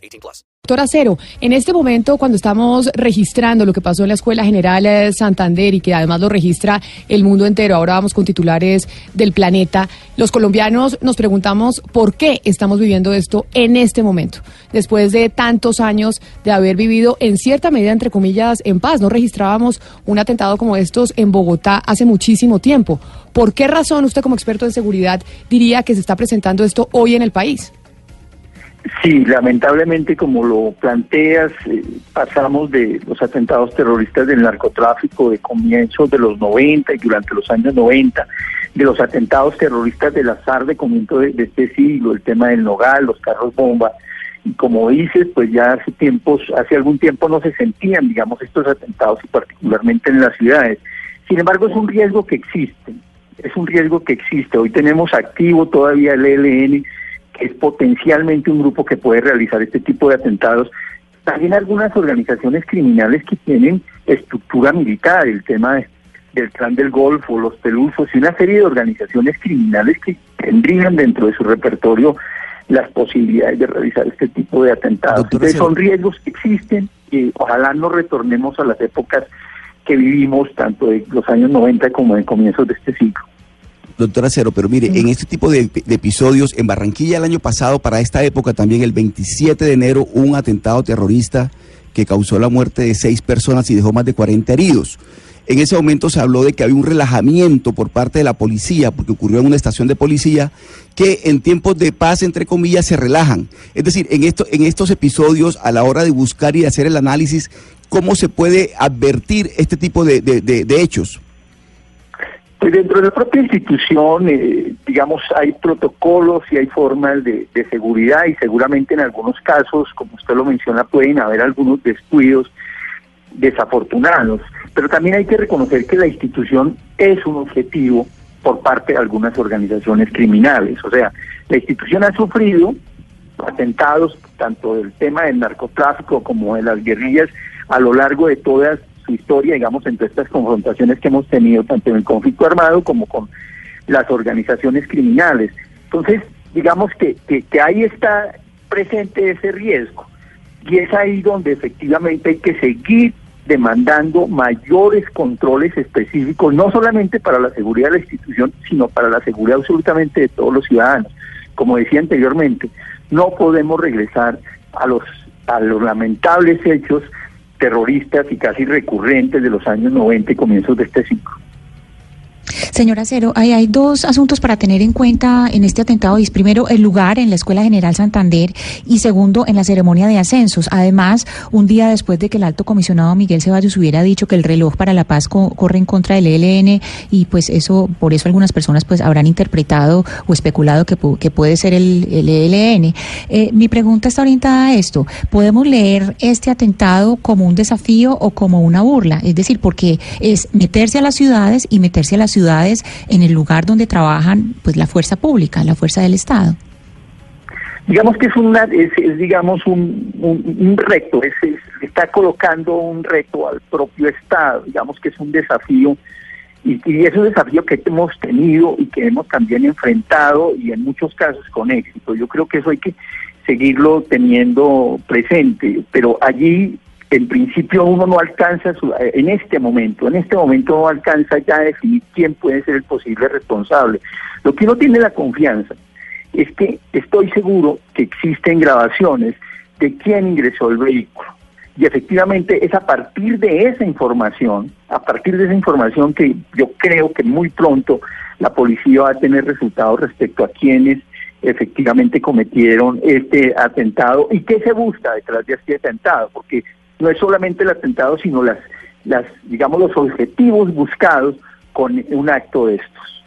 18 plus. Doctor Acero, en este momento cuando estamos registrando lo que pasó en la Escuela General de Santander y que además lo registra el mundo entero, ahora vamos con titulares del planeta, los colombianos nos preguntamos por qué estamos viviendo esto en este momento, después de tantos años de haber vivido en cierta medida, entre comillas, en paz. No registrábamos un atentado como estos en Bogotá hace muchísimo tiempo. ¿Por qué razón usted como experto en seguridad diría que se está presentando esto hoy en el país? Sí, lamentablemente como lo planteas, eh, pasamos de los atentados terroristas del narcotráfico de comienzos de los 90 y durante los años 90, de los atentados terroristas del azar de comienzo de, este siglo, el tema del Nogal, los carros bomba, y como dices, pues ya hace tiempos, hace algún tiempo no se sentían, digamos, estos atentados y particularmente en las ciudades. Sin embargo, es un riesgo que existe, es un riesgo que existe. Hoy tenemos activo todavía el ELN, es potencialmente un grupo que puede realizar este tipo de atentados. También algunas organizaciones criminales que tienen estructura militar, el tema del clan del Golfo, los pelusos y una serie de organizaciones criminales que tendrían dentro de su repertorio las posibilidades de realizar este tipo de atentados. Entonces, son riesgos que existen y ojalá no retornemos a las épocas que vivimos, tanto de los años 90 como en comienzos de este siglo. Doctora Cero, pero mire, en este tipo de, de, episodios, en Barranquilla el año pasado, para esta época también, el 27 de enero, un atentado terrorista que causó la muerte de seis personas y dejó más de 40 heridos. En ese momento se habló de que había un relajamiento por parte de la policía, porque ocurrió en una estación de policía, que en tiempos de paz, entre comillas, se relajan. Es decir, en, esto, en estos episodios, a la hora de buscar y hacer el análisis, ¿cómo se puede advertir este tipo de, de, de, hechos? Pues dentro de la propia institución, eh, digamos, hay protocolos y hay formas de, de, seguridad y seguramente en algunos casos, como usted lo menciona, pueden haber algunos descuidos desafortunados. Pero también hay que reconocer que la institución es un objetivo por parte de algunas organizaciones criminales. O sea, la institución ha sufrido atentados tanto del tema del narcotráfico como de las guerrillas a lo largo de toda historia, digamos, entre estas confrontaciones que hemos tenido tanto en el conflicto armado como con las organizaciones criminales. Entonces, digamos que, que, que ahí está presente ese riesgo y es ahí donde efectivamente hay que seguir demandando mayores controles específicos, no solamente para la seguridad de la institución, sino para la seguridad absolutamente de todos los ciudadanos. Como decía anteriormente, no podemos regresar a los, a los lamentables hechos terroristas y casi recurrentes de los años 90 y comienzos de este siglo. Señora Cero, hay, dos asuntos para tener en cuenta en este atentado. Primero, el lugar en la Escuela General Santander y segundo, en la ceremonia de ascensos. Además, un día después de que el alto comisionado Miguel Ceballos hubiera dicho que el reloj para la paz corre en contra del ELN y pues eso, por eso algunas personas pues habrán interpretado o especulado que, que puede ser el, el ELN. Eh, mi pregunta está orientada a esto. ¿Podemos leer este atentado como un desafío o como una burla? Es decir, porque es meterse a las ciudades y meterse a las ciudades en el lugar donde trabajan pues la fuerza pública, la fuerza del Estado. Digamos que es, una, es, digamos un, un, reto, es, está colocando un reto al propio Estado, digamos que es un desafío y, y, es un desafío que hemos tenido y que hemos también enfrentado y en muchos casos con éxito. Yo creo que eso hay que seguirlo teniendo presente, pero allí en principio uno no alcanza, eh, en este momento, en este momento no alcanza ya a definir quién puede ser el posible responsable. Lo que uno tiene la confianza es que estoy seguro que existen grabaciones de quién ingresó el vehículo. Y efectivamente es a partir de esa información, a partir de esa información que yo creo que muy pronto la policía va a tener resultados respecto a quiénes efectivamente cometieron este atentado y qué se busca detrás de este atentado, porque no es solamente el atentado, sino las, las, digamos, los objetivos buscados con un acto de estos.